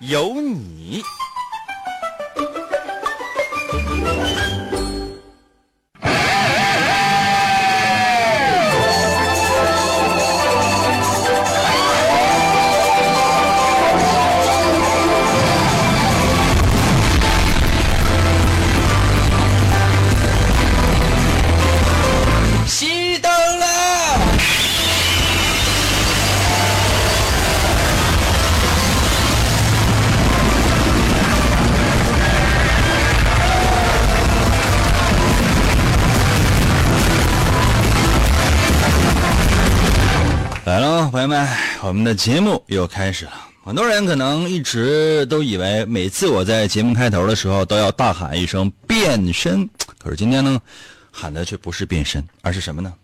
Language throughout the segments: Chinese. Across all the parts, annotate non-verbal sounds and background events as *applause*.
有你。我们的节目又开始了。很多人可能一直都以为，每次我在节目开头的时候都要大喊一声“变身”，可是今天呢，喊的却不是变身，而是什么呢？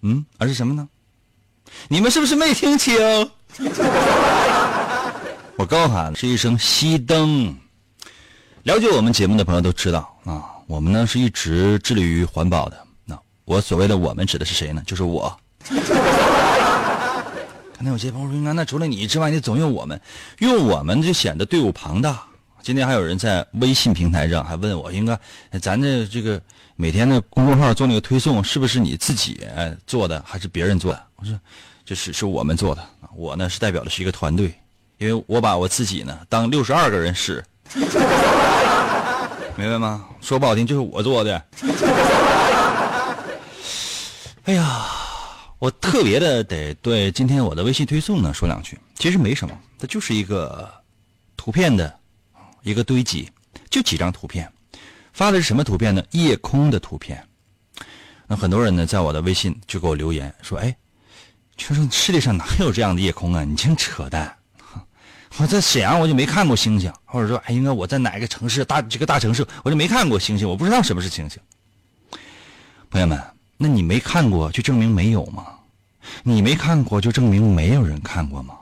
嗯，而是什么呢？你们是不是没听清？*laughs* 我高喊是一声“熄灯”。了解我们节目的朋友都知道啊，我们呢是一直致力于环保的。那我所谓的“我们”指的是谁呢？就是我。可能有些朋友说：“那除了你之外，你总用我们，用我们就显得队伍庞大。”今天还有人在微信平台上还问我：“应该咱的这个每天的公众号做那个推送，是不是你自己做的，还是别人做的？”我说：“这是是我们做的。我呢是代表的是一个团队，因为我把我自己呢当六十二个人使，*laughs* 明白吗？说不好听就是我做的。*laughs* 哎呀。”我特别的得对今天我的微信推送呢说两句，其实没什么，它就是一个图片的一个堆积，就几张图片，发的是什么图片呢？夜空的图片。那很多人呢在我的微信就给我留言说：“哎，就说世界上哪有这样的夜空啊？你净扯淡！*laughs* 我在沈阳我就没看过星星，或者说哎，应该我在哪个城市大这个大城市我就没看过星星，我不知道什么是星星。”朋友们。那你没看过就证明没有吗？你没看过就证明没有人看过吗？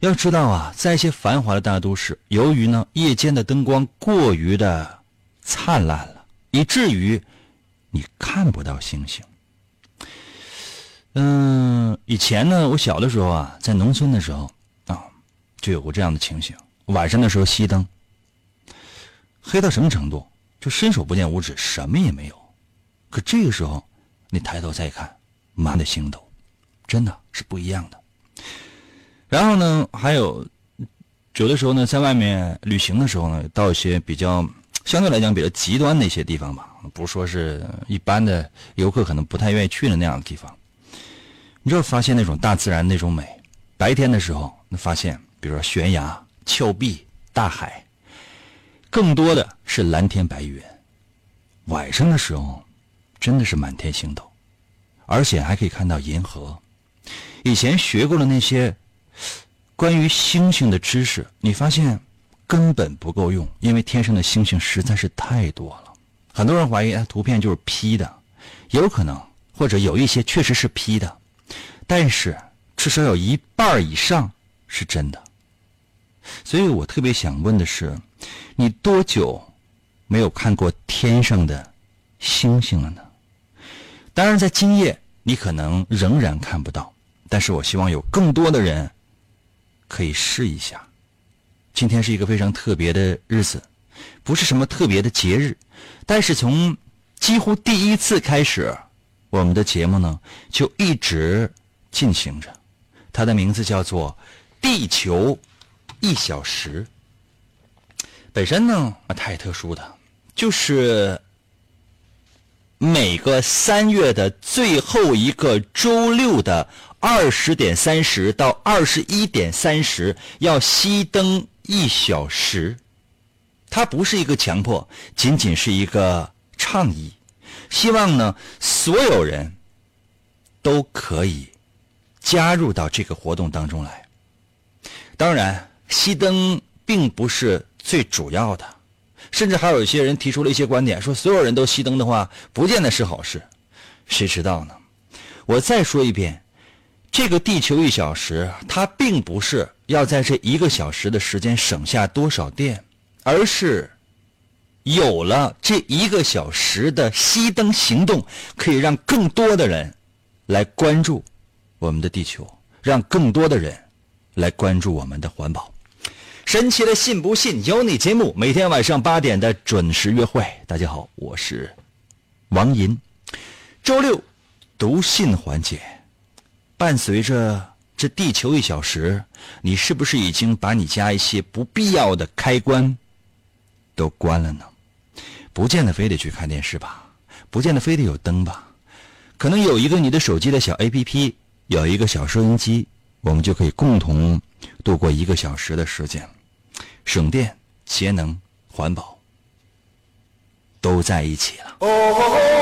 要知道啊，在一些繁华的大都市，由于呢夜间的灯光过于的灿烂了，以至于你看不到星星。嗯，以前呢，我小的时候啊，在农村的时候啊，就有过这样的情形：晚上的时候熄灯，黑到什么程度？就伸手不见五指，什么也没有。可这个时候，你抬头再看，满的星斗，真的是不一样的。然后呢，还有有的时候呢，在外面旅行的时候呢，到一些比较相对来讲比较极端的一些地方吧，不说是一般的游客可能不太愿意去的那样的地方，你就发现那种大自然那种美。白天的时候，那发现比如说悬崖、峭壁、大海，更多的是蓝天白云。晚上的时候。真的是满天星斗，而且还可以看到银河。以前学过的那些关于星星的知识，你发现根本不够用，因为天上的星星实在是太多了。很多人怀疑哎图片就是 P 的，有可能，或者有一些确实是 P 的，但是至少有一半以上是真的。所以我特别想问的是，你多久没有看过天上的星星了呢？当然，在今夜你可能仍然看不到，但是我希望有更多的人可以试一下。今天是一个非常特别的日子，不是什么特别的节日，但是从几乎第一次开始，我们的节目呢就一直进行着。它的名字叫做《地球一小时》。本身呢太特殊的，就是。每个三月的最后一个周六的二十点三十到二十一点三十要熄灯一小时，它不是一个强迫，仅仅是一个倡议，希望呢所有人都可以加入到这个活动当中来。当然，熄灯。并不是最主要的。甚至还有一些人提出了一些观点，说所有人都熄灯的话，不见得是好事。谁知道呢？我再说一遍，这个地球一小时，它并不是要在这一个小时的时间省下多少电，而是有了这一个小时的熄灯行动，可以让更多的人来关注我们的地球，让更多的人来关注我们的环保。神奇的信不信由你节目，每天晚上八点的准时约会。大家好，我是王银。周六读信环节，伴随着这地球一小时，你是不是已经把你家一些不必要的开关都关了呢？不见得非得去看电视吧，不见得非得有灯吧，可能有一个你的手机的小 APP，有一个小收音机，我们就可以共同度过一个小时的时间了。省电、节能、环保，都在一起了。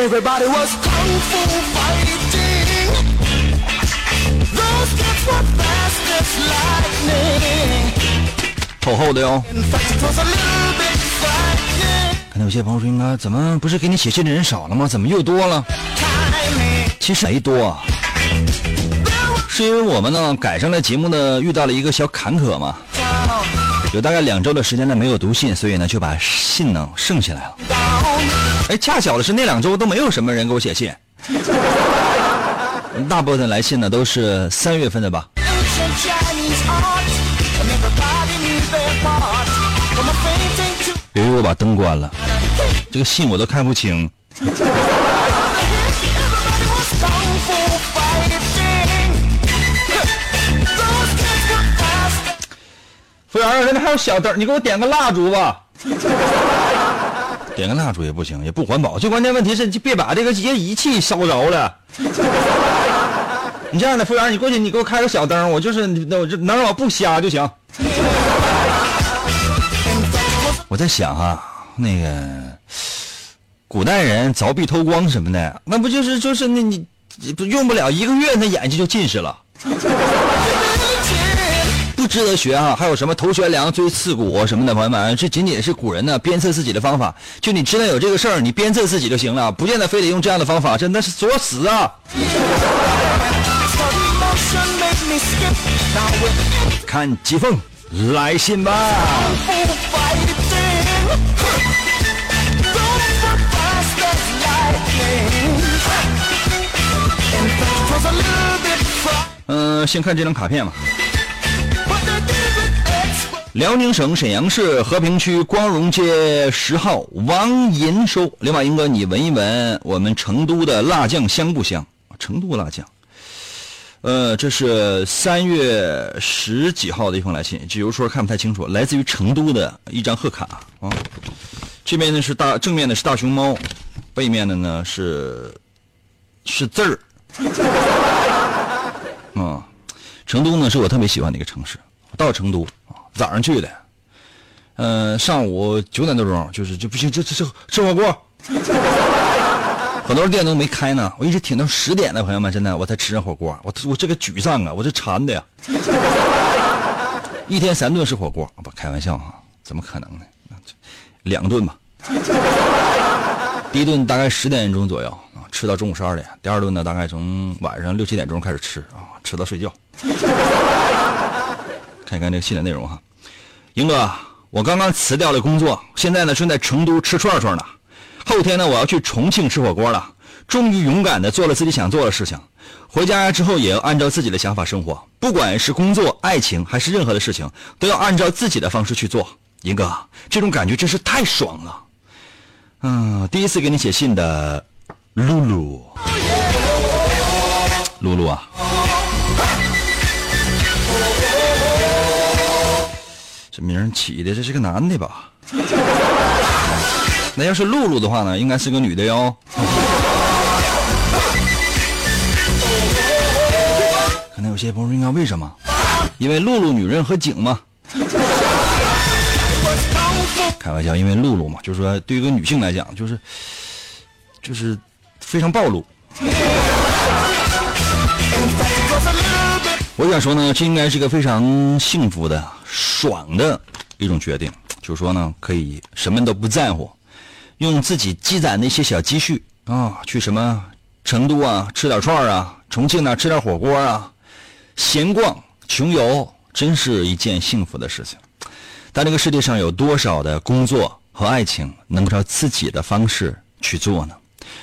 everybody was kung fu fighting. 透厚的哟可能有些朋友说应该怎么不是给你写信的人少了吗？怎么又多了？其实没多是因为我们呢赶上了节目呢遇到了一个小坎坷嘛。有大概两周的时间呢没有读信所以呢就把信呢剩下来了。哎恰巧的是那两周都没有什么人给我写信。*laughs* 大部分来信呢都是三月份的吧。由于我把灯关了。这个信我都看不清。*laughs* 服务员那边还有小灯你给我点个蜡烛吧。点个蜡烛也不行，也不环保。最关键问题是，你别把这个些仪器烧着了。你这样的，服务员，你过去，你给我开个小灯，我就是那我这能让我不瞎就行。我在想啊，那个古代人凿壁偷光什么的，那不就是就是那你不用不了一个月，那眼睛就近视了。不值得学啊！还有什么头悬梁锥刺股什么的，朋友们，这仅仅是古人呢鞭策自己的方法。就你知道有这个事儿，你鞭策自己就行了，不见得非得用这样的方法，真的是作死啊！看疾风来信吧。嗯、先看这张卡片吧。辽宁省沈阳市和平区光荣街十号王银收，刘马英哥，你闻一闻我们成都的辣酱香不香？成都辣酱。呃，这是三月十几号的一封来信，这邮戳看不太清楚，来自于成都的一张贺卡啊。这边呢是大正面的是大熊猫，背面的呢是是字儿。*laughs* 啊，成都呢是我特别喜欢的一个城市。到成都啊，早上去的，呃，上午九点多钟就是就不行，这这这吃火锅，*laughs* 很多店都没开呢，我一直挺到十点的，朋友们，真的我才吃上火锅，我我这个沮丧啊，我这馋的呀，*laughs* 一天三顿吃火锅，不开玩笑哈、怎么可能呢？两顿吧，*laughs* 第一顿大概十点钟左右啊，吃到中午十二点；第二顿呢，大概从晚上六七点钟开始吃啊，吃到睡觉。看看这个信的内容哈，英哥，我刚刚辞掉了工作，现在呢正在成都吃串串呢，后天呢我要去重庆吃火锅了。终于勇敢的做了自己想做的事情，回家之后也要按照自己的想法生活，不管是工作、爱情还是任何的事情，都要按照自己的方式去做。英哥，这种感觉真是太爽了。嗯，第一次给你写信的露露，露露啊，名起的这是个男的吧？*laughs* 那要是露露的话呢，应该是个女的哟。可能有些朋友应该为什么？因为露露女人和景嘛。开玩笑，因为露露嘛，就是说对于一个女性来讲，就是就是非常暴露。我想说呢，这应该是一个非常幸福的、爽的一种决定。就是说呢，可以什么都不在乎，用自己积攒的一些小积蓄啊，去什么成都啊吃点串啊，重庆那吃点火锅啊，闲逛穷游，真是一件幸福的事情。但这个世界上有多少的工作和爱情能够照自己的方式去做呢？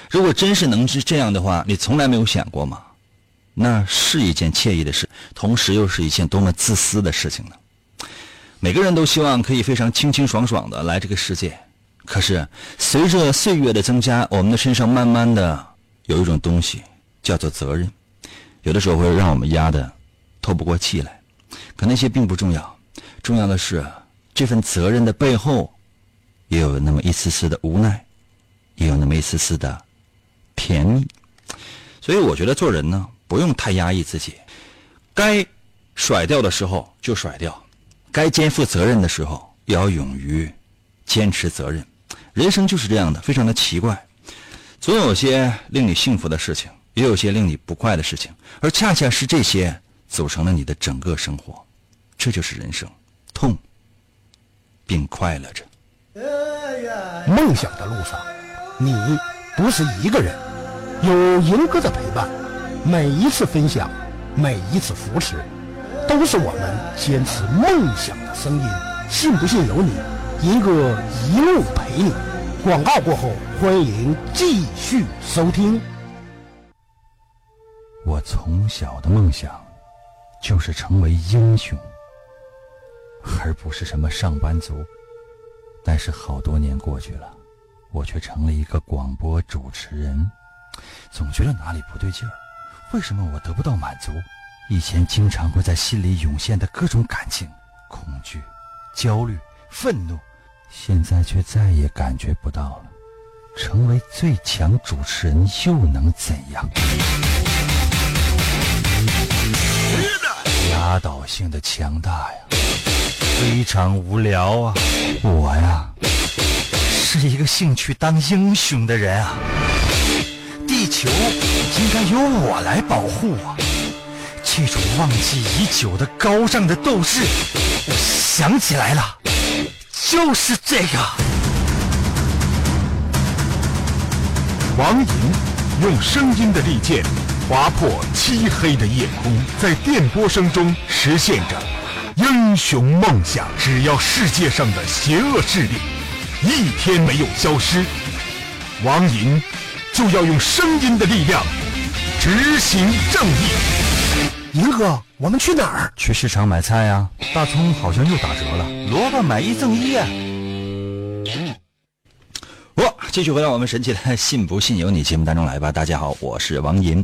如果真是能是这样的话，你从来没有想过吗？那是一件惬意的事，同时又是一件多么自私的事情呢？每个人都希望可以非常清清爽爽的来这个世界，可是随着岁月的增加，我们的身上慢慢的有一种东西叫做责任，有的时候会让我们压得透不过气来。可那些并不重要，重要的是这份责任的背后，也有那么一丝丝的无奈，也有那么一丝丝的甜蜜。所以我觉得做人呢，不用太压抑自己，该甩掉的时候就甩掉。该肩负责任的时候，也要勇于坚持责任。人生就是这样的，非常的奇怪，总有些令你幸福的事情，也有些令你不快的事情，而恰恰是这些组成了你的整个生活。这就是人生，痛并快乐着。梦想的路上，你不是一个人，有银哥的陪伴，每一次分享，每一次扶持。都是我们坚持梦想的声音，信不信由你。银哥一路陪你。广告过后，欢迎继续收听。我从小的梦想就是成为英雄，而不是什么上班族。但是好多年过去了，我却成了一个广播主持人，总觉得哪里不对劲儿。为什么我得不到满足？以前经常会在心里涌现的各种感情，恐惧、焦虑、愤怒，现在却再也感觉不到了。成为最强主持人又能怎样？压倒性的强大呀，非常无聊啊！我呀，是一个兴趣当英雄的人啊！球应该由我来保护啊！这种忘记已久的高尚的斗志，我想起来了，就是这个。王莹用声音的利剑划破漆黑的夜空，在电波声中实现着英雄梦想。只要世界上的邪恶势力一天没有消失，王莹就要用声音的力量执行正义。银哥，我们去哪儿？去市场买菜呀！大葱好像又打折了，萝卜买一赠一啊！哇，继续回到我们神奇的“信不信由你”节目当中来吧。大家好，我是王银。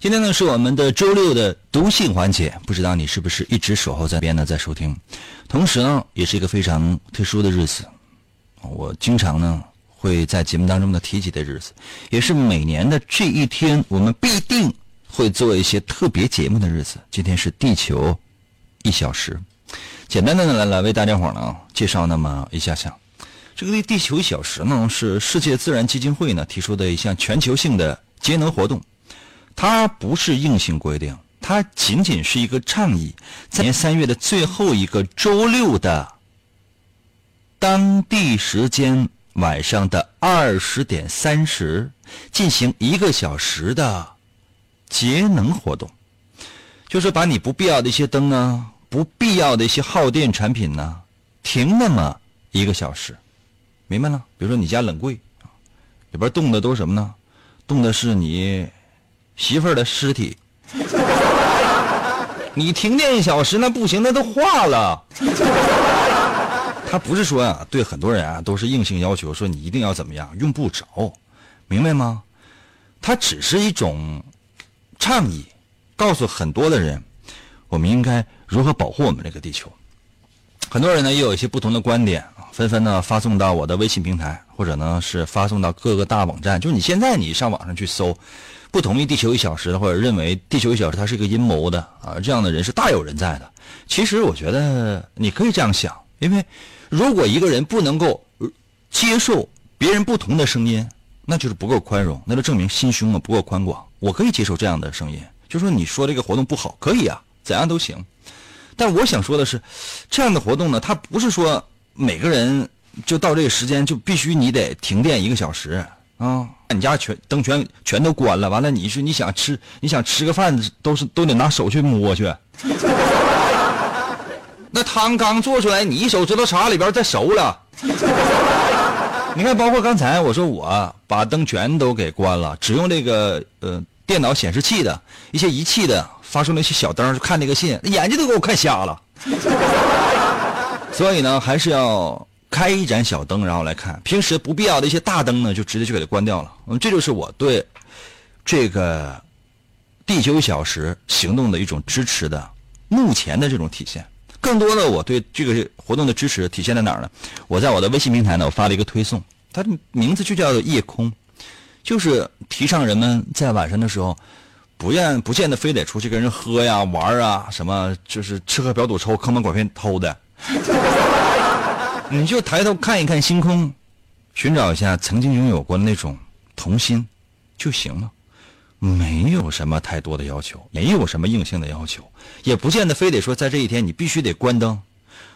今天呢是我们的周六的读信环节，不知道你是不是一直守候在边呢，在收听。同时呢，也是一个非常特殊的日子，我经常呢会在节目当中的提起的日子，也是每年的这一天，我们必定。会做一些特别节目的日子，今天是地球一小时。简单的来来为大家伙呢介绍那么一下下。这个地球一小时呢是世界自然基金会呢提出的一项全球性的节能活动，它不是硬性规定，它仅仅是一个倡议。在年三月的最后一个周六的当地时间晚上的二十点三十，进行一个小时的。节能活动，就是把你不必要的一些灯啊，不必要的一些耗电产品呢，停那么一个小时，明白了？比如说你家冷柜，里边冻的都是什么呢？冻的是你媳妇儿的尸体。你停电一小时那不行，那都化了。他不是说啊，对很多人啊都是硬性要求，说你一定要怎么样，用不着，明白吗？它只是一种。倡议告诉很多的人，我们应该如何保护我们这个地球。很多人呢也有一些不同的观点纷纷呢发送到我的微信平台，或者呢是发送到各个大网站。就是你现在你上网上去搜，不同意地球一小时的，或者认为地球一小时它是一个阴谋的啊，这样的人是大有人在的。其实我觉得你可以这样想，因为如果一个人不能够呃接受别人不同的声音，那就是不够宽容，那就证明心胸啊不够宽广。我可以接受这样的声音，就说你说这个活动不好，可以啊，怎样都行。但我想说的是，这样的活动呢，它不是说每个人就到这个时间就必须你得停电一个小时啊，你家全灯全全都关了，完了你是你想吃你想吃个饭都是都得拿手去摸去。那汤刚做出来，你一手指头茶里边再熟了。*laughs* 你看，包括刚才我说我把灯全都给关了，只用这个呃电脑显示器的一些仪器的发出那些小灯看那个信，眼睛都给我看瞎了。*laughs* 所以呢，还是要开一盏小灯，然后来看。平时不必要的一些大灯呢，就直接就给它关掉了。嗯，这就是我对这个地球小时行动的一种支持的目前的这种体现。更多的，我对这个活动的支持体现在哪儿呢？我在我的微信平台呢，我发了一个推送，它的名字就叫做“夜空”，就是提倡人们在晚上的时候，不愿不见得非得出去跟人喝呀、玩啊，什么就是吃喝嫖赌抽、坑蒙拐骗偷的，*laughs* 你就抬头看一看星空，寻找一下曾经拥有过的那种童心就行了。没有什么太多的要求，没有什么硬性的要求，也不见得非得说在这一天你必须得关灯，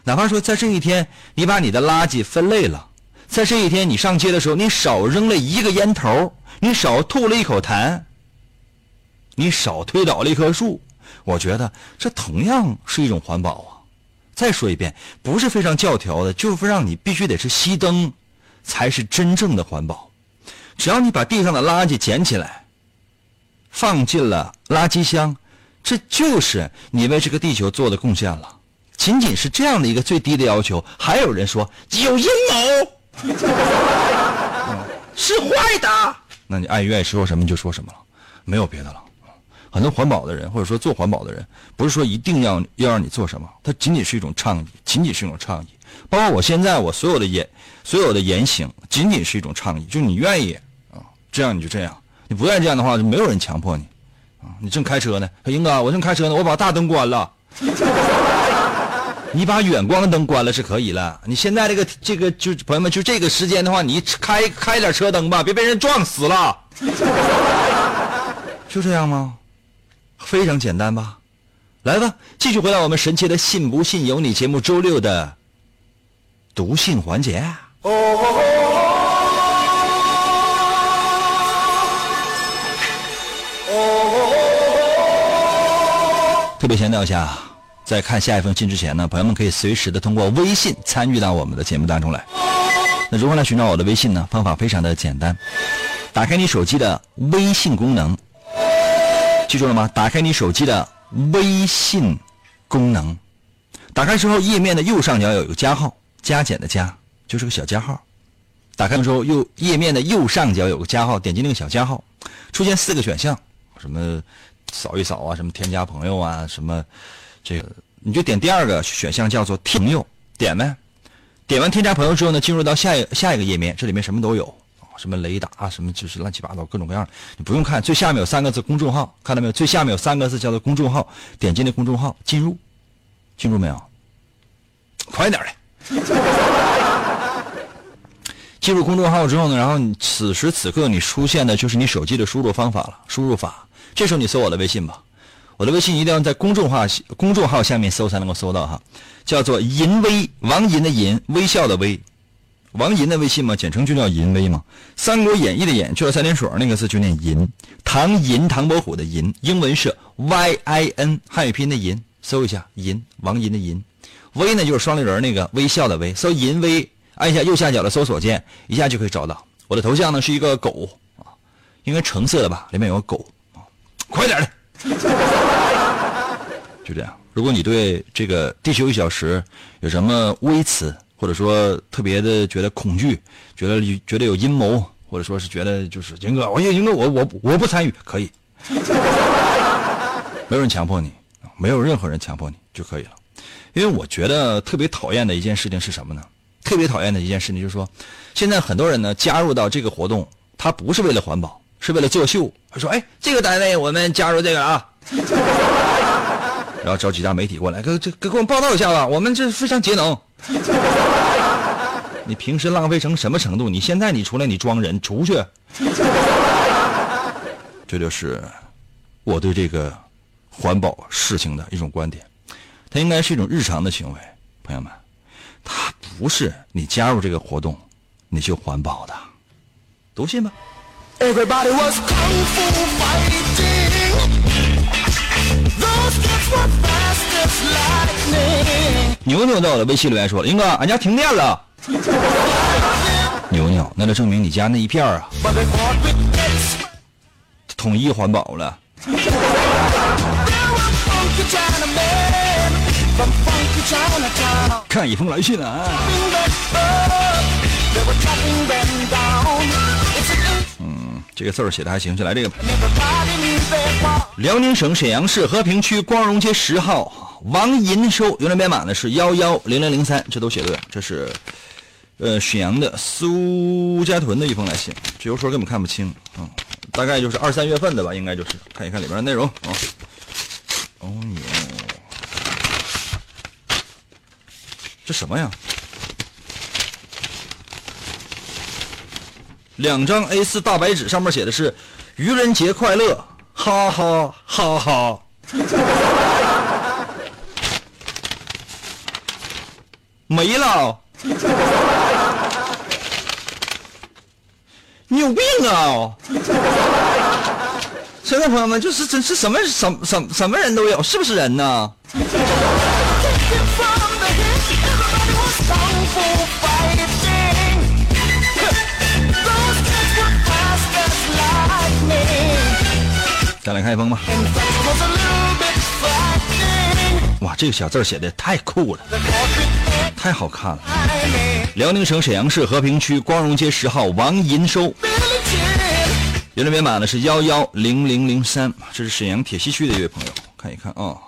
哪怕说在这一天你把你的垃圾分类了，在这一天你上街的时候你少扔了一个烟头，你少吐了一口痰，你少推倒了一棵树，我觉得这同样是一种环保啊。再说一遍，不是非常教条的，就是让你必须得是熄灯，才是真正的环保。只要你把地上的垃圾捡起来。放进了垃圾箱，这就是你为这个地球做的贡献了。仅仅是这样的一个最低的要求，还有人说有阴谋，*laughs* 是坏的。那你爱愿意说什么就说什么了，没有别的了。很多环保的人或者说做环保的人，不是说一定要要让你做什么，它仅仅是一种倡议，仅仅是一种倡议。包括我现在我所有的言所有的言行，仅仅是一种倡议，就你愿意啊，这样你就这样。你不愿意这样的话，就没有人强迫你，啊，你正开车呢，英哥，我正开车呢，我把大灯关了，*laughs* 你把远光灯关了是可以了。你现在这个这个就朋友们就这个时间的话，你开开点车灯吧，别被人撞死了，*laughs* 就这样吗？非常简单吧？来吧，继续回到我们神奇的“信不信由你”节目周六的读信环节哦。特别强调一下，在看下一封信之前呢，朋友们可以随时的通过微信参与到我们的节目当中来。那如何来寻找我的微信呢？方法非常的简单，打开你手机的微信功能，记住了吗？打开你手机的微信功能，打开之后，页面的右上角有个加号，加减的加，就是个小加号。打开的时候，右页面的右上角有个加号，点击那个小加号，出现四个选项，什么？扫一扫啊，什么添加朋友啊，什么这个你就点第二个选项叫做朋友，点呗。点完添加朋友之后呢，进入到下一下一个页面，这里面什么都有什么雷达啊，什么就是乱七八糟各种各样，你不用看。最下面有三个字公众号，看到没有？最下面有三个字叫做公众号，点击那公众号进入，进入没有？快点的！进入公众号之后呢，然后你此时此刻你出现的就是你手机的输入方法了，输入法。这时候你搜我的微信吧，我的微信一定要在公众号公众号下面搜才能够搜到哈，叫做银威王银的银微笑的微，王银的微信嘛，简称就叫银威嘛。《三国演义》的演去了三点水那个字就念银，唐银唐伯虎的银，英文是 Y I N 汉语拼音的银，搜一下银王银的银，微呢就是双立人那个微笑的微，搜银威，按一下右下角的搜索键，一下就可以找到。我的头像呢是一个狗。啊，应该橙色的吧，里面有个狗。快点的，*laughs* 就这样。如果你对这个地球一小时有什么微词，或者说特别的觉得恐惧，觉得觉得有阴谋，或者说是觉得就是英哥，我英哥，我我我不参与，可以，*laughs* 没有人强迫你，没有任何人强迫你就可以了。因为我觉得特别讨厌的一件事情是什么呢？特别讨厌的一件事情就是说，现在很多人呢加入到这个活动，他不是为了环保。是为了作秀，他说哎，这个单位我们加入这个啊，*laughs* 然后找几家媒体过来，给这给给我们报道一下吧，我们这非常节能。*laughs* 你平时浪费成什么程度？你现在你出来你装人出去，*laughs* 这就是我对这个环保事情的一种观点。它应该是一种日常的行为，朋友们，它不是你加入这个活动你就环保的，读信吧。Everybody was kung fu fighting. Those kids were fast as lightning. 牛牛在我的微信留言说了：“英哥，俺家停电了。”牛牛，那就证明你家那一片啊.统一环保了。看一封来信啊，这个字儿写的还行，就来这个。辽宁省沈阳市和平区光荣街十号王银收，邮政编码呢是幺幺零零零三，这都写对了。这是呃沈阳的苏家屯的一封来信，这邮戳根本看不清啊、嗯大概就是二三月份的吧，应该就是看一看里边的内容啊。哦哟，这什么呀？两张 A 4大白纸，上面写的是“愚人节快乐”，哈哈哈哈。*laughs* 没了，*laughs* 你有病啊！现在朋友们就是真是什么什么什么什么人都有，是不是人呢？*laughs* 再来开封吧。哇，这个小字写的太酷了，太好看了。辽宁省沈阳市和平区光荣街十号王银收，邮政编码呢是幺幺零零零三，这是沈阳铁西区的一位朋友，看一看啊。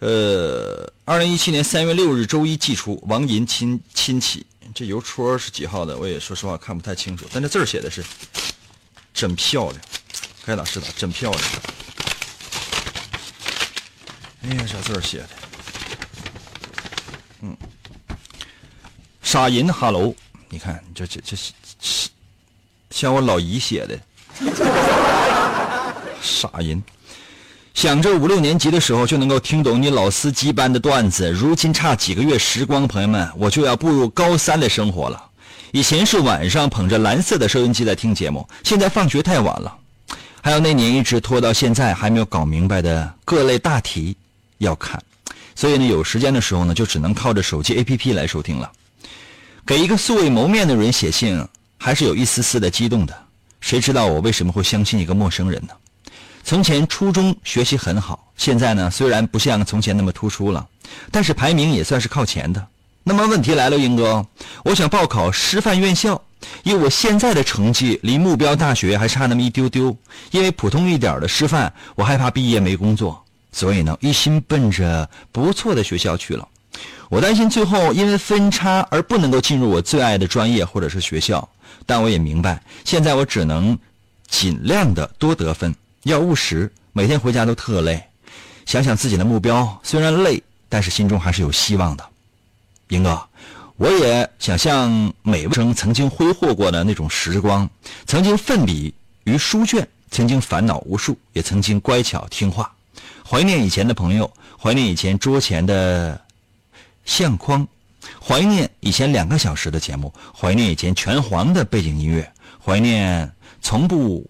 呃，二零一七年三月六日周一寄出，王银亲亲戚。这邮戳是几号的？我也说实话看不太清楚，但这字写的是真漂亮，该打是打，真漂亮。哎呀，这字儿写的，嗯，傻银哈喽，你看这这这是是像我老姨写的，傻人。想着五六年级的时候就能够听懂你老司机般的段子，如今差几个月时光，朋友们，我就要步入高三的生活了。以前是晚上捧着蓝色的收音机在听节目，现在放学太晚了。还有那年一直拖到现在还没有搞明白的各类大题要看，所以呢，有时间的时候呢，就只能靠着手机 APP 来收听了。给一个素未谋面的人写信，还是有一丝丝的激动的。谁知道我为什么会相信一个陌生人呢？从前初中学习很好，现在呢虽然不像从前那么突出了，但是排名也算是靠前的。那么问题来了，英哥，我想报考师范院校，以我现在的成绩，离目标大学还差那么一丢丢。因为普通一点的师范，我害怕毕业没工作，所以呢，一心奔着不错的学校去了。我担心最后因为分差而不能够进入我最爱的专业或者是学校，但我也明白，现在我只能尽量的多得分，要务实。每天回家都特累，想想自己的目标，虽然累，但是心中还是有希望的。英哥，我也想像每位生曾经挥霍过的那种时光，曾经奋笔于书卷，曾经烦恼无数，也曾经乖巧听话。怀念以前的朋友，怀念以前桌前的相框，怀念以前两个小时的节目，怀念以前拳皇的背景音乐，怀念从不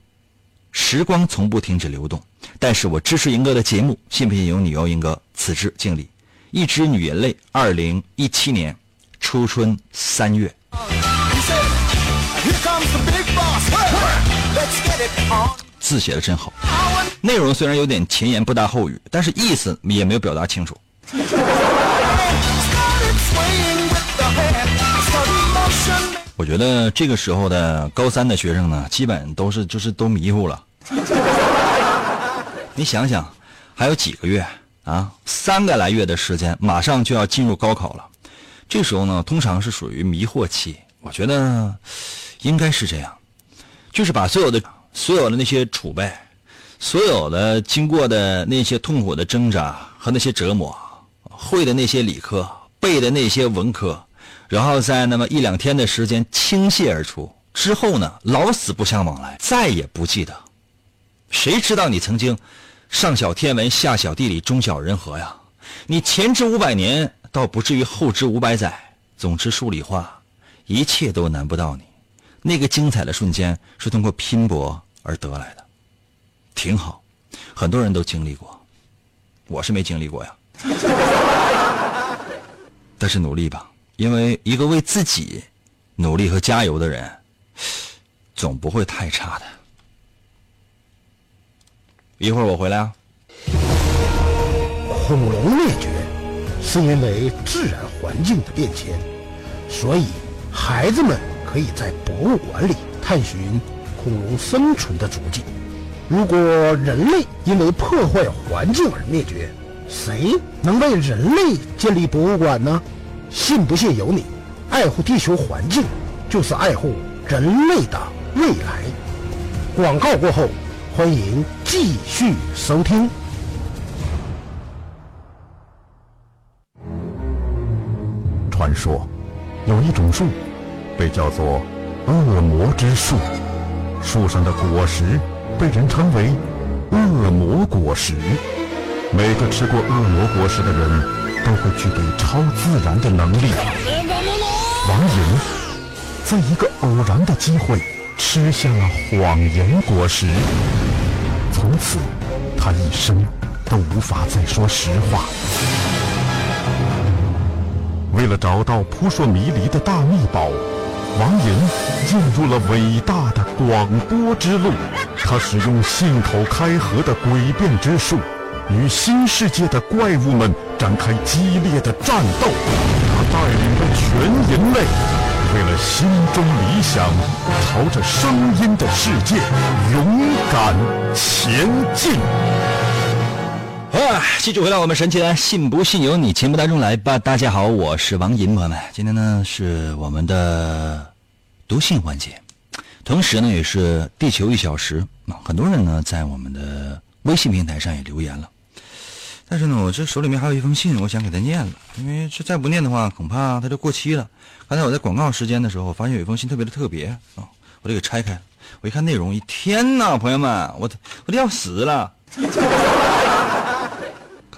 时光从不停止流动。但是我支持银哥的节目，信不信由你哦，银哥。此致敬礼，一只女人泪，二零一七年初春三月。字写的真好，内容虽然有点前言不搭后语，但是意思也没有表达清楚。我觉得这个时候的高三的学生呢，基本都是就是都迷糊了。你想想，还有几个月啊，三个来月的时间，马上就要进入高考了。这时候呢，通常是属于迷惑期。我觉得应该是这样，就是把所有的所有的那些储备，所有的经过的那些痛苦的挣扎和那些折磨，会的那些理科，背的那些文科，然后在那么一两天的时间倾泻而出之后呢，老死不相往来，再也不记得。谁知道你曾经上晓天文，下晓地理，中晓人和呀？你前知五百年，倒不至于后知五百载。总之，数理化，一切都难不到你。那个精彩的瞬间是通过拼搏而得来的，挺好。很多人都经历过，我是没经历过呀。*laughs* 但是努力吧，因为一个为自己努力和加油的人，总不会太差的。一会儿我回来啊。恐龙灭绝是因为自然环境的变迁，所以孩子们可以在博物馆里探寻恐龙生存的足迹。如果人类因为破坏环境而灭绝，谁能为人类建立博物馆呢？信不信由你。爱护地球环境，就是爱护人类的未来。广告过后，欢迎继续收听。传说，有一种树，被叫做恶魔之树，树上的果实被人称为恶魔果实。每个吃过恶魔果实的人都会具备超自然的能力。王莹在一个偶然的机会吃下了谎言果实，从此他一生都无法再说实话。为了找到扑朔迷离的大秘宝，王莹进入了伟大的广播之路。他使用信口开河的诡辩之术，与新世界的怪物们展开激烈的战斗。他带领着全人类，为了心中理想，朝着声音的世界勇敢前进。啊，继续回到我们神奇的“信不信由你”节目当中来吧。大家好，我是王银，朋友们，今天呢是我们的读信环节，同时呢也是地球一小时啊。很多人呢在我们的微信平台上也留言了，但是呢，我这手里面还有一封信，我想给他念了，因为这再不念的话，恐怕它就过期了。刚才我在广告时间的时候，发现有一封信特别的特别啊，我就给拆开。我一看内容，一天呐，朋友们，我我都要死了。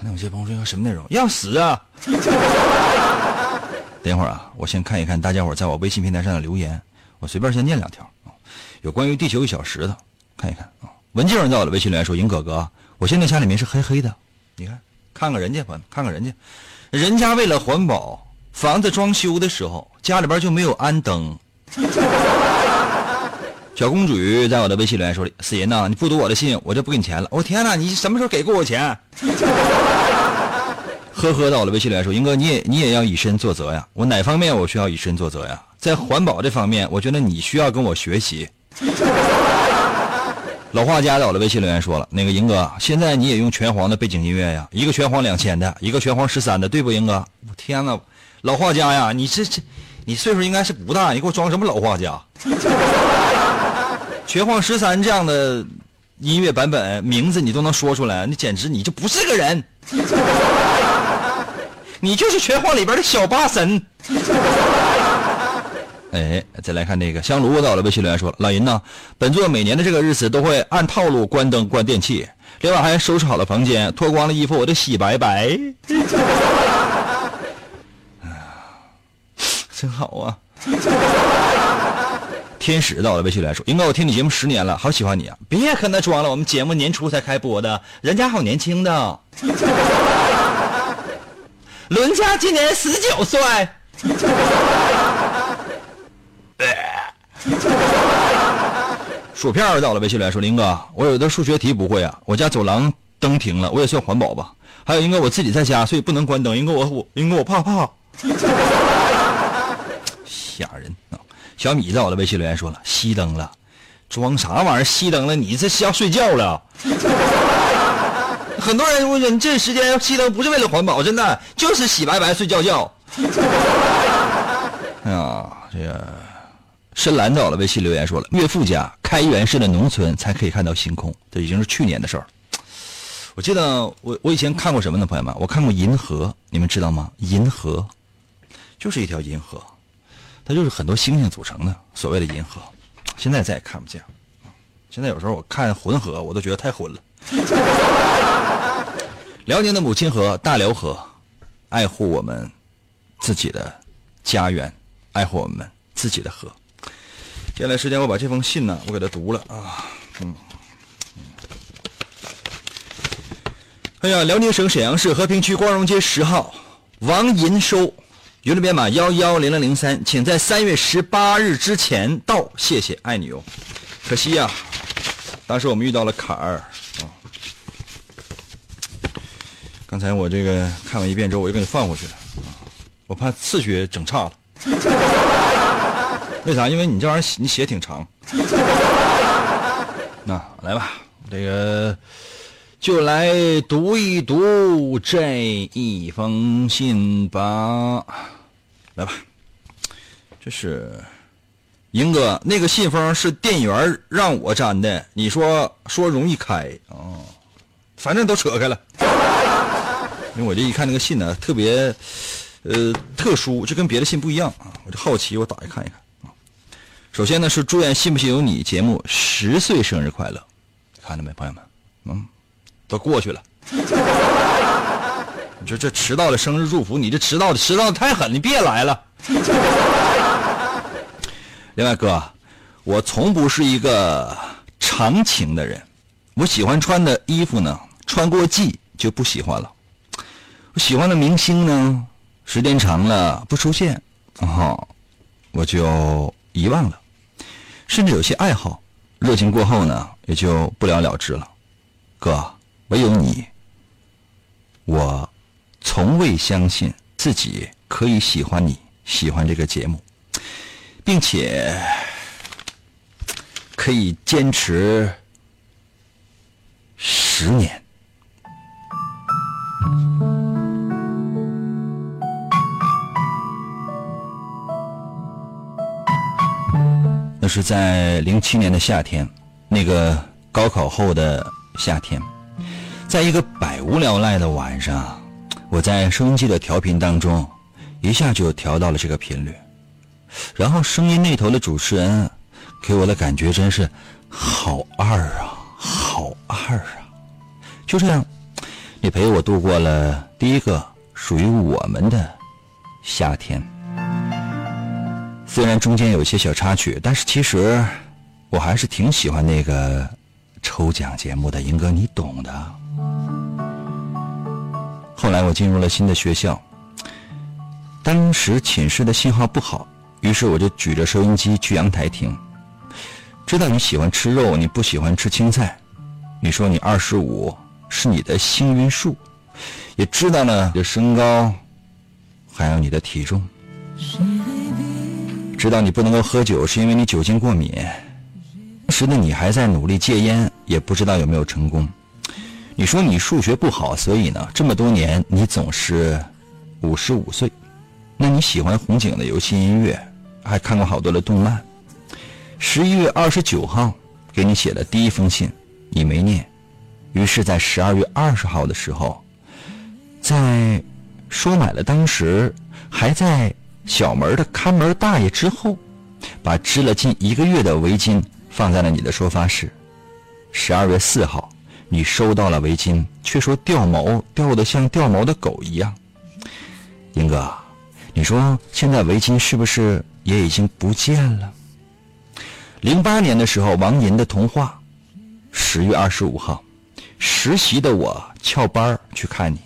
刚才有些朋友说什么内容？要死啊！*laughs* 等一会儿啊，我先看一看大家伙在我微信平台上的留言，我随便先念两条啊，有关于地球一小时的，看一看啊。文静人在我的微信留言说：“尹哥哥，我现在家里面是黑黑的，你看，看看人家，吧，看看人家，人家为了环保，房子装修的时候家里边就没有安灯。”小公主在我的微信留言说：“死人呐，你不读我的信，我就不给你钱了。”我天哪，你什么时候给过我钱？呵呵，到我的微信留言说：“英哥，你也你也要以身作则呀。我哪方面我需要以身作则呀？在环保这方面，我觉得你需要跟我学习。”老画家在我的微信留言说了：“那个英哥，现在你也用拳皇的背景音乐呀？一个拳皇两千的，一个拳皇十三的，对不，英哥？我天哪，老画家呀，你这这，你岁数应该是不大，你给我装什么老画家？”拳皇十三这样的音乐版本名字你都能说出来，你简直你就不是个人，*laughs* 你就是拳皇里边的小八神。*laughs* 哎，再来看这个香炉到了微信留言说：“老银呐，本座每年的这个日子都会按套路关灯关电器，另外还收拾好了房间，脱光了衣服我得洗白白。*laughs* ”哎呀真好啊！天使到了微信来说：“英哥，我听你节目十年了，好喜欢你啊！别跟他装了，我们节目年初才开播的，人家好年轻的。*laughs* 伦家今年十九岁。*laughs* 薯片到了微信来说：林哥，我有的数学题不会啊，我家走廊灯停了，我也算环保吧。还有英哥，我自己在家，所以不能关灯。英哥，我我英哥，我怕怕，吓人！”小米在我的微信留言说了：“熄灯了，装啥玩意儿？熄灯了，你这是要睡觉了？*laughs* 很多人我说你这时间要熄灯不是为了环保，真的就是洗白白睡觉觉。哎 *laughs* 呀，这个深蓝到了微信留言说了，岳父家开元市的农村才可以看到星空，这已经是去年的事儿。我记得我我以前看过什么呢，朋友们？我看过银河，你们知道吗？银河就是一条银河，它就是很多星星组成的，所谓的银河。现在再也看不见。现在有时候我看浑河，我都觉得太浑了。*laughs* 辽宁的母亲河大辽河，爱护我们自己的家园，爱护我们自己的河。接下来时间，我把这封信呢，我给他读了啊，嗯。哎呀，辽宁省沈阳市和平区光荣街十号，王银收，邮政编码幺幺零零零三，请在三月十八日之前到，谢谢，爱你哦。可惜呀、当时我们遇到了坎儿啊。刚才我这个看完一遍之后，我又给你放过去了啊，我怕次序整差了。*laughs* 为啥？因为你这玩意儿你写挺长。*laughs* 那来吧，这个就来读一读这一封信吧。来吧，这是英哥，那个信封是店员让我粘的，你说说容易开哦，反正都扯开了。*laughs* 因为我这一看那个信呢，特别呃特殊，就跟别的信不一样啊，我就好奇，我打开看一看啊。首先呢是祝愿《信不信由你》节目十岁生日快乐，看到没，朋友们？嗯，都过去了。*laughs* 你说这迟到的生日祝福，你这迟到的迟到的太狠，你别来了。*laughs* 另外哥，我从不是一个长情的人，我喜欢穿的衣服呢，穿过季就不喜欢了。我喜欢的明星呢，时间长了不出现，然后，我就遗忘了。甚至有些爱好，热情过后呢，也就不了了之了。哥，唯有你，我从未相信自己可以喜欢你，喜欢这个节目，并且可以坚持十年。那是在零七年的夏天，那个高考后的夏天，在一个百无聊赖的晚上，我在收音机的调频当中，一下就调到了这个频率，然后声音那头的主持人，给我的感觉真是好二啊，好二啊！就这样，你陪我度过了第一个属于我们的夏天。虽然中间有些小插曲，但是其实我还是挺喜欢那个抽奖节目的，英哥，你懂的。后来我进入了新的学校，当时寝室的信号不好，于是我就举着收音机去阳台听。知道你喜欢吃肉，你不喜欢吃青菜，你说你二十五是你的幸运数，也知道了你的身高，还有你的体重。知道你不能够喝酒，是因为你酒精过敏。当时的你还在努力戒烟，也不知道有没有成功。你说你数学不好，所以呢，这么多年你总是五十五岁。那你喜欢红警的游戏音乐，还看过好多的动漫。十一月二十九号给你写的第一封信，你没念。于是，在十二月二十号的时候，在说买了当时还在。小门的看门大爷之后，把织了近一个月的围巾放在了你的收发室。十二月四号，你收到了围巾，却说掉毛掉的像掉毛的狗一样。英哥，你说现在围巾是不是也已经不见了？零八年的时候，王银的童话。十月二十五号，实习的我翘班去看你，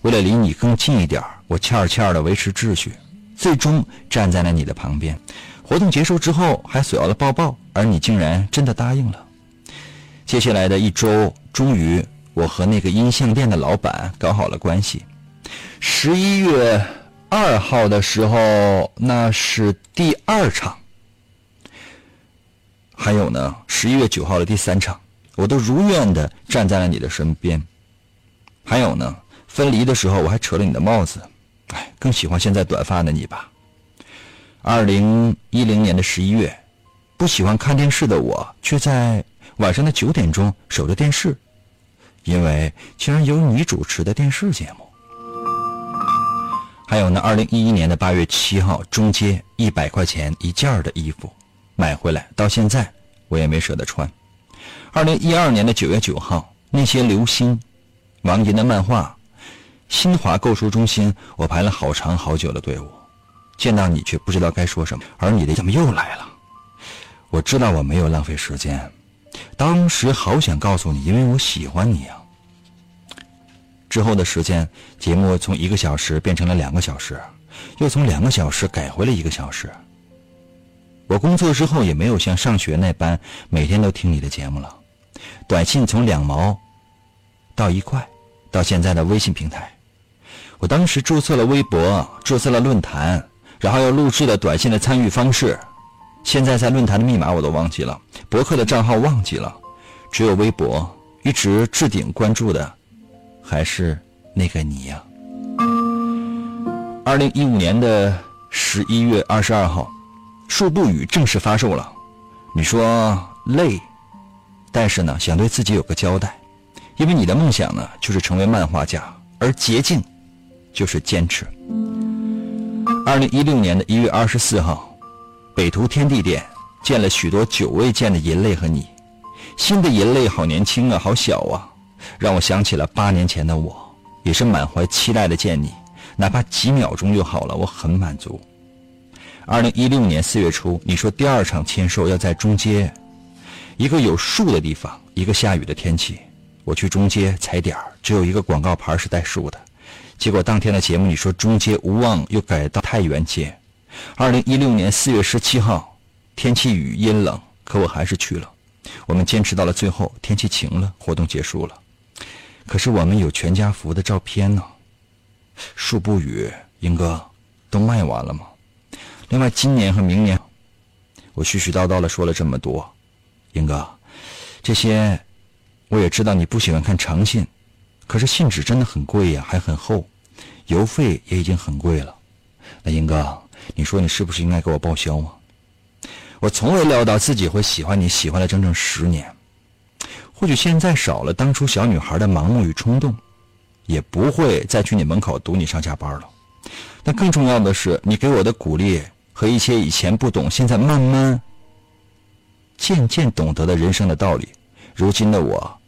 为了离你更近一点，我欠欠的维持秩序。最终站在了你的旁边，活动结束之后还索要了抱抱，而你竟然真的答应了。接下来的一周，终于我和那个音像店的老板搞好了关系。十一月二号的时候，那是第二场。还有呢，十一月九号的第三场，我都如愿的站在了你的身边。还有呢，分离的时候我还扯了你的帽子。哎，更喜欢现在短发的你吧。二零一零年的十一月，不喜欢看电视的我，却在晚上的九点钟守着电视，因为竟然有你主持的电视节目。还有呢，二零一一年的八月七号，中街一百块钱一件的衣服买回来，到现在我也没舍得穿。二零一二年的九月九号，那些流星，王银的漫画，新华购书中心，我排了好长好久的队伍。见到你却不知道该说什么，而你的怎么又来了？我知道我没有浪费时间，当时好想告诉你，因为我喜欢你啊。之后的时间，节目从一个小时变成了两个小时，又从两个小时改回了一个小时。我工作之后也没有像上学那般每天都听你的节目了，短信从两毛到一块，到现在的微信平台。我当时注册了微博，注册了论坛。然后又录制了短信的参与方式，现在在论坛的密码我都忘记了，博客的账号忘记了，只有微博一直置顶关注的，还是那个你呀。二零一五年的十一月二十二号，《树不语》正式发售了。你说累，但是呢，想对自己有个交代，因为你的梦想呢就是成为漫画家，而捷径就是坚持。二零一六年的一月二十四号，北图天地店见了许多久未见的银泪和你。新的银泪好年轻啊，好小啊，让我想起了八年前的我，也是满怀期待的见你，哪怕几秒钟就好了，我很满足。二零一六年四月初，你说第二场签售要在中街，一个有树的地方，一个下雨的天气，我去中街踩点只有一个广告牌是带树的。结果当天的节目，你说中街无望，又改到太原街。二零一六年四月十七号，天气雨阴冷，可我还是去了。我们坚持到了最后，天气晴了，活动结束了。可是我们有全家福的照片呢。树不语，英哥，都卖完了吗？另外，今年和明年，我絮絮叨叨的说了这么多，英哥，这些我也知道你不喜欢看长信，可是信纸真的很贵呀，还很厚。邮费也已经很贵了，那英哥，你说你是不是应该给我报销啊？我从未料到自己会喜欢你，喜欢了整整十年。或许现在少了当初小女孩的盲目与冲动，也不会再去你门口堵你上下班了。但更重要的是，你给我的鼓励和一些以前不懂，现在慢慢、渐渐懂得的人生的道理。如今的我，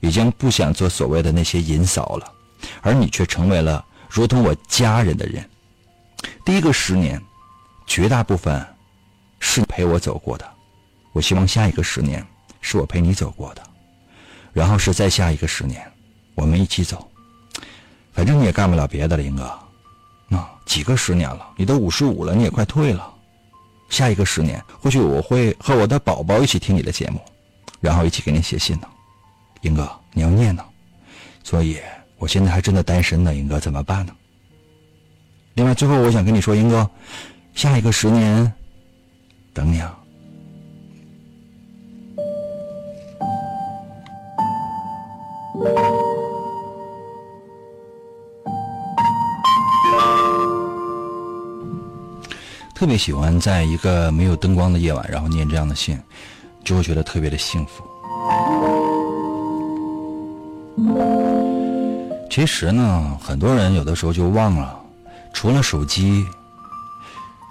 已经不想做所谓的那些银嫂了，而你却成为了。如同我家人的人，第一个十年，绝大部分是陪我走过的。我希望下一个十年是我陪你走过的，然后是再下一个十年，我们一起走。反正你也干不了别的了，英哥。那几个十年了，你都五十五了，你也快退了。下一个十年，或许我会和我的宝宝一起听你的节目，然后一起给你写信呢。英哥，你要念呢，所以。我现在还真的单身呢，英哥怎么办呢？另外，最后我想跟你说，英哥，下一个十年等你啊。特别喜欢在一个没有灯光的夜晚，然后念这样的信，就会觉得特别的幸福。其实呢，很多人有的时候就忘了，除了手机，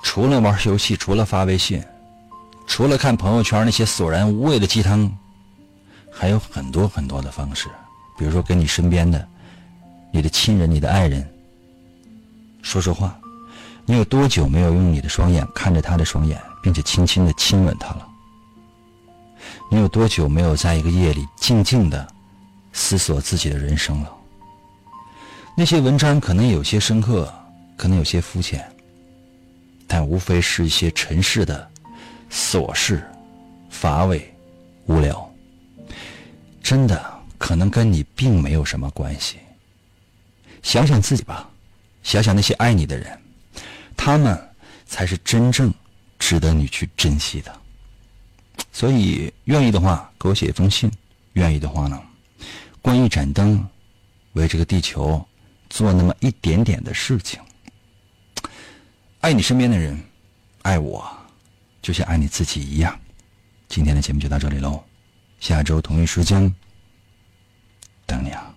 除了玩游戏，除了发微信，除了看朋友圈那些索然无味的鸡汤，还有很多很多的方式。比如说，跟你身边的、你的亲人、你的爱人说说话。你有多久没有用你的双眼看着他的双眼，并且轻轻的亲吻他了？你有多久没有在一个夜里静静的思索自己的人生了？那些文章可能有些深刻，可能有些肤浅，但无非是一些尘世的琐事、乏味、无聊。真的可能跟你并没有什么关系。想想自己吧，想想那些爱你的人，他们才是真正值得你去珍惜的。所以，愿意的话给我写一封信；愿意的话呢，关一盏灯，为这个地球。做那么一点点的事情，爱你身边的人爱我就像爱你自己一样。今天的节目就到这里喽下周同一时间等你啊。